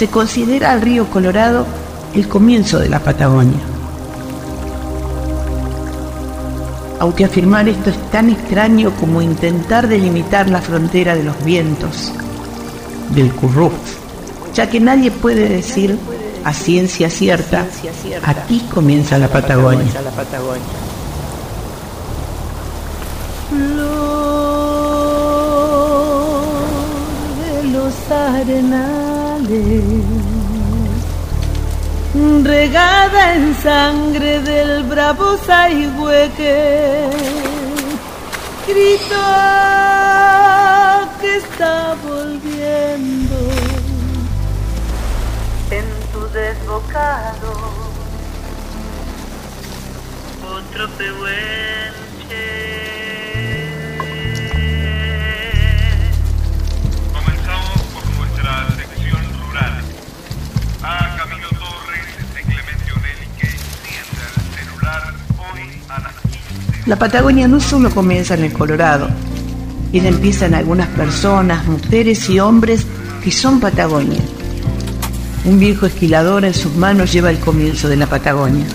se considera al río Colorado el comienzo de la Patagonia. Aunque afirmar esto es tan extraño como intentar delimitar la frontera de los vientos, del Curruf, ya que nadie puede decir a ciencia cierta, aquí comienza la Patagonia. Arenales, regada en sangre del bravo Saigüeque, grito que está volviendo en tu desbocado. Otro pehuenche. La Patagonia no solo comienza en el Colorado, y empiezan algunas personas, mujeres y hombres que son Patagonia. Un viejo esquilador en sus manos lleva el comienzo de la Patagonia.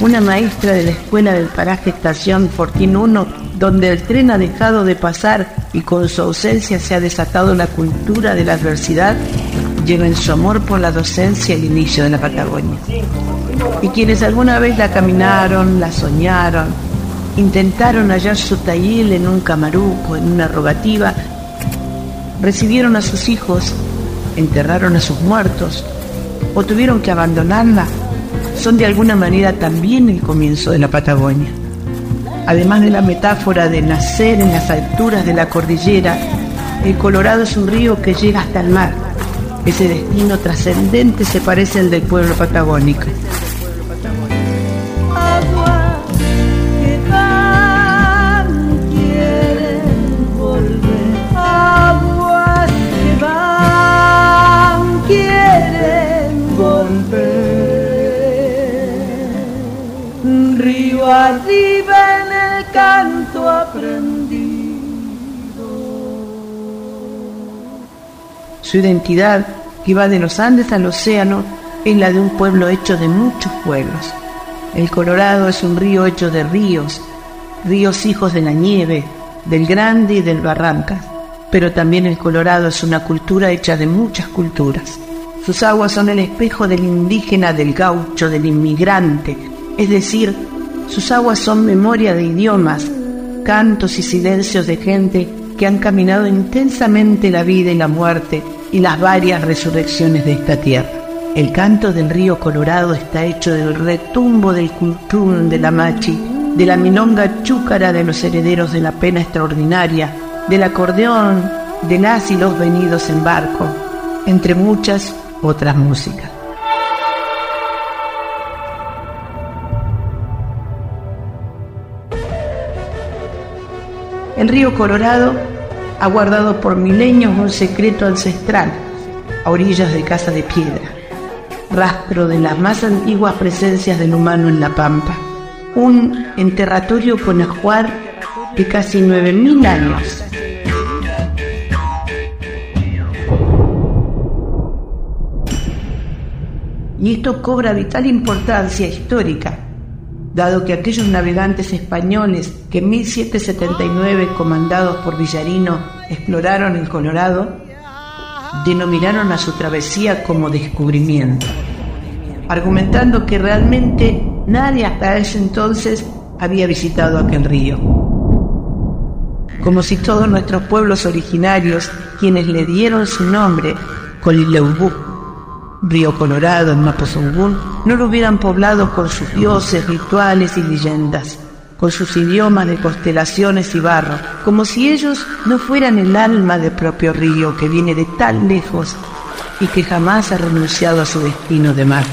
Una maestra de la escuela del paraje Estación Fortín 1, donde el tren ha dejado de pasar y con su ausencia se ha desatado la cultura de la adversidad, lleva en su amor por la docencia el inicio de la Patagonia. Y quienes alguna vez la caminaron, la soñaron, intentaron hallar su taller en un camaruco, en una rogativa, recibieron a sus hijos, enterraron a sus muertos o tuvieron que abandonarla, son de alguna manera también el comienzo de la Patagonia. Además de la metáfora de nacer en las alturas de la cordillera, el Colorado es un río que llega hasta el mar. Ese destino trascendente se parece al del pueblo patagónico. Su identidad, que va de los Andes al océano, es la de un pueblo hecho de muchos pueblos. El Colorado es un río hecho de ríos, ríos hijos de la nieve, del Grande y del Barrancas. Pero también el Colorado es una cultura hecha de muchas culturas. Sus aguas son el espejo del indígena, del gaucho, del inmigrante. Es decir, sus aguas son memoria de idiomas, cantos y silencios de gente que han caminado intensamente la vida y la muerte y las varias resurrecciones de esta tierra. El canto del río Colorado está hecho del retumbo del cultún de la machi, de la milonga chúcara de los herederos de la pena extraordinaria, del acordeón de las y los venidos en barco, entre muchas otras músicas. El río Colorado ha guardado por milenios un secreto ancestral a orillas de casa de piedra, rastro de las más antiguas presencias del humano en la pampa, un enterratorio con ajuar de casi 9.000 años. Y esto cobra vital importancia histórica, dado que aquellos navegantes españoles que en 1779, comandados por Villarino, exploraron el Colorado, denominaron a su travesía como descubrimiento, argumentando que realmente nadie hasta ese entonces había visitado aquel río. Como si todos nuestros pueblos originarios, quienes le dieron su nombre, Colileubú, Río Colorado en Mapozungún, no lo hubieran poblado con sus dioses, rituales y leyendas, con sus idiomas de constelaciones y barro, como si ellos no fueran el alma del propio río que viene de tan lejos y que jamás ha renunciado a su destino de mar.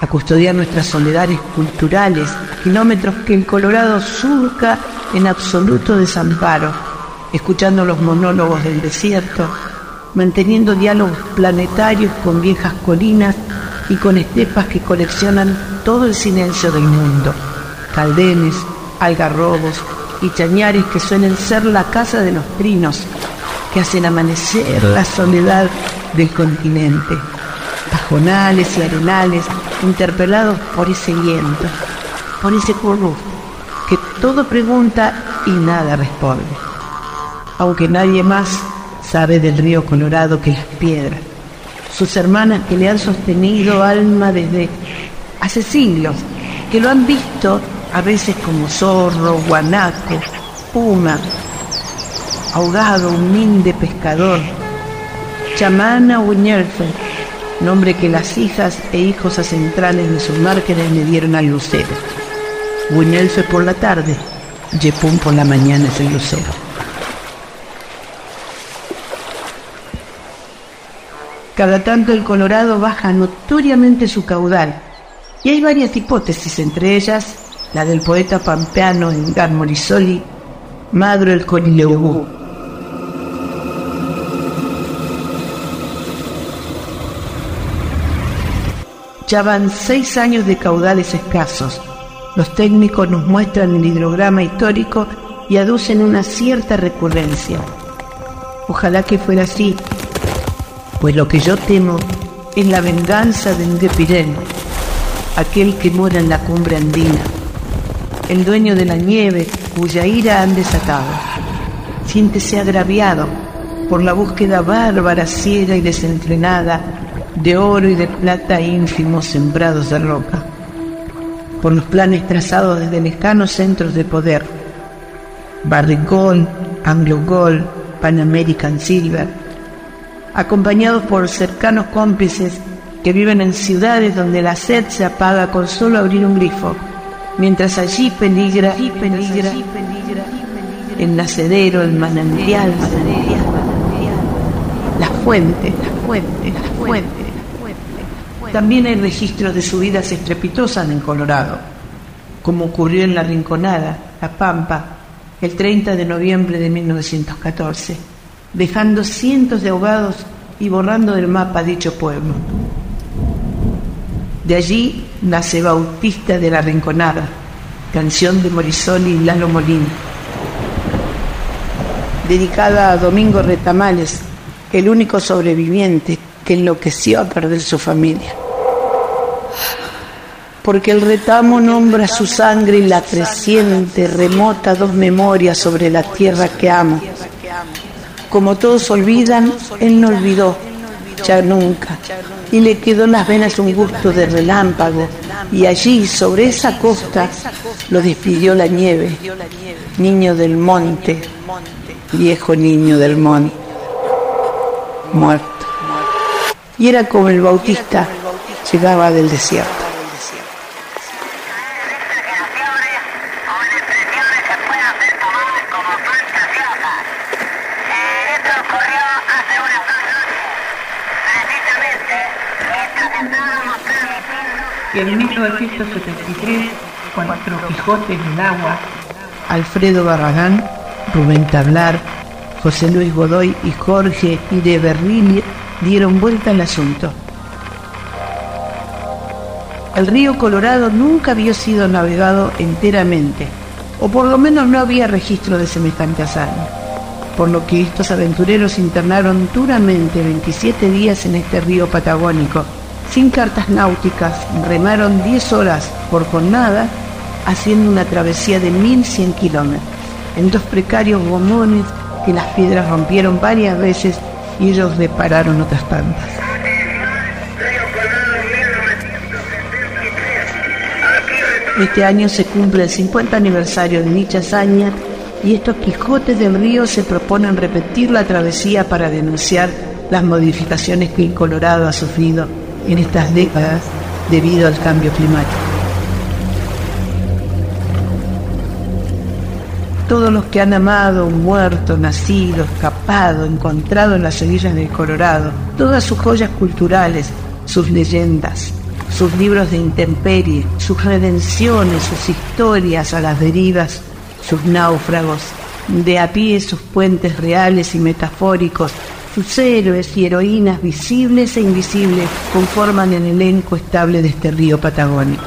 A custodiar nuestras soledades culturales, kilómetros que el Colorado surca en absoluto desamparo, escuchando los monólogos del desierto, manteniendo diálogos planetarios con viejas colinas y con estepas que coleccionan todo el silencio del mundo, caldenes, algarrobos y chañares que suelen ser la casa de los trinos, que hacen amanecer la soledad del continente, pajonales y arenales interpelados por ese viento, por ese currú, que todo pregunta y nada responde, aunque nadie más sabe del río Colorado que las piedras, sus hermanas que le han sostenido alma desde hace siglos, que lo han visto a veces como zorro, guanaco, puma, ahogado, humilde pescador, chamana Uñelfe, nombre que las hijas e hijos acentrales de sus márgenes le dieron al lucero. Uñelfe por la tarde, Yepún por la mañana es el lucero. Cada tanto el Colorado baja notoriamente su caudal, y hay varias hipótesis, entre ellas la del poeta pampeano Engar Morisoli, Madro el Corileubú. Ya van seis años de caudales escasos. Los técnicos nos muestran el hidrograma histórico y aducen una cierta recurrencia. Ojalá que fuera así, pues lo que yo temo es la venganza de Ngepirén, aquel que mora en la cumbre andina, el dueño de la nieve cuya ira han desatado. Siéntese agraviado por la búsqueda bárbara, ciega y desenfrenada de oro y de plata ínfimos sembrados de roca, por los planes trazados desde lejanos centros de poder, Barricol, Anglo Gold, Pan American Silver, acompañados por cercanos cómplices que viven en ciudades donde la sed se apaga con solo abrir un grifo, mientras allí peligra, y peligra, el nacedero, el manantial, la fuente, la fuente, la fuente. También hay registros de subidas estrepitosas en Colorado, como ocurrió en La Rinconada, La Pampa, el 30 de noviembre de 1914, dejando cientos de ahogados y borrando del mapa dicho pueblo. De allí nace Bautista de la Rinconada, canción de Morisoli y Lalo Molina, dedicada a Domingo Retamales, el único sobreviviente que enloqueció a perder su familia. Porque el retamo nombra su sangre y la creciente, remota dos memorias sobre la tierra que amo. Como todos olvidan, él no olvidó, ya nunca, y le quedó en las venas un gusto de relámpago, y allí, sobre esa costa, lo despidió la nieve, niño del monte, viejo niño del monte, muerto. Y era como el bautista llegaba del desierto. Y en 1973, cuando Quijote del Agua, Alfredo Barragán, Rubén Tablar, José Luis Godoy y Jorge y de dieron vuelta al asunto. El río Colorado nunca había sido navegado enteramente, o por lo menos no había registro de semejante hazaña, por lo que estos aventureros internaron duramente 27 días en este río patagónico, sin cartas náuticas, remaron 10 horas por jornada, haciendo una travesía de 1100 kilómetros, en dos precarios gomones que las piedras rompieron varias veces y ellos repararon otras tantas. Este año se cumple el 50 aniversario de dicha hazaña y estos Quijotes del Río se proponen repetir la travesía para denunciar las modificaciones que el Colorado ha sufrido en estas décadas debido al cambio climático. Todos los que han amado, muerto, nacido, escapado, encontrado en las orillas del Colorado, todas sus joyas culturales, sus leyendas, sus libros de intemperie, sus redenciones, sus historias a las derivas, sus náufragos, de a pie sus puentes reales y metafóricos, sus héroes y heroínas visibles e invisibles conforman el elenco estable de este río patagónico.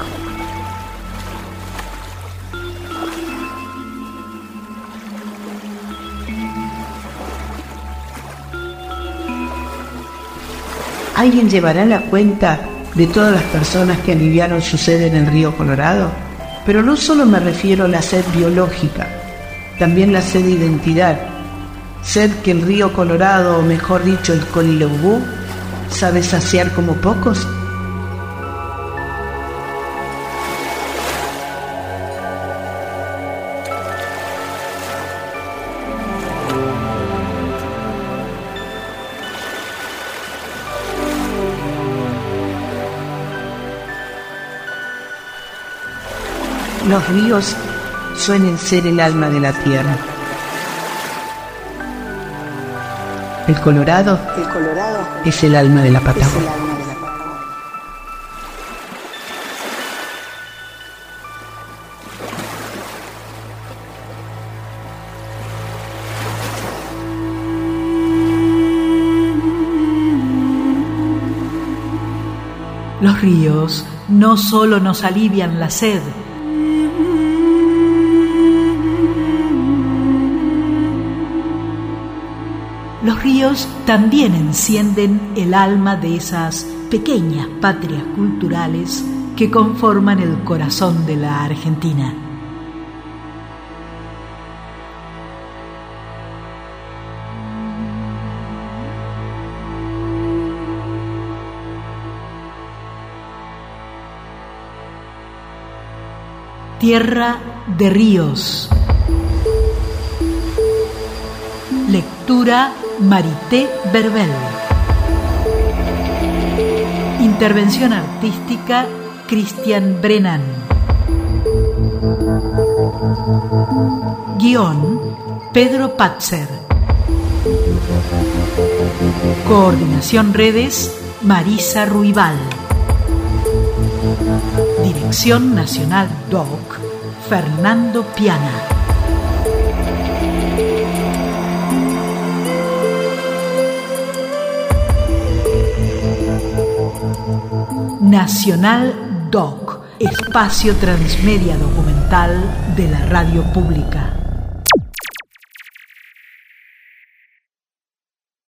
¿Alguien llevará la cuenta de todas las personas que aliviaron su sed en el río Colorado? Pero no solo me refiero a la sed biológica, también la sed de identidad. Sed que el río Colorado, o mejor dicho el Colilobú, sabe saciar como pocos. Los ríos suelen ser el alma de la tierra. El Colorado, El Colorado es el alma de la es el Patagonia. alma de la Patagonia. Los ríos no solo nos alivian la sed, los ríos también encienden el alma de esas pequeñas patrias culturales que conforman el corazón de la Argentina. Tierra de ríos. Lectura Marité Verbel. Intervención artística Cristian Brennan. Guión Pedro Patzer. Coordinación redes Marisa Ruibal. Dirección Nacional DOC Fernando Piana. Nacional DOC, espacio transmedia documental de la radio pública.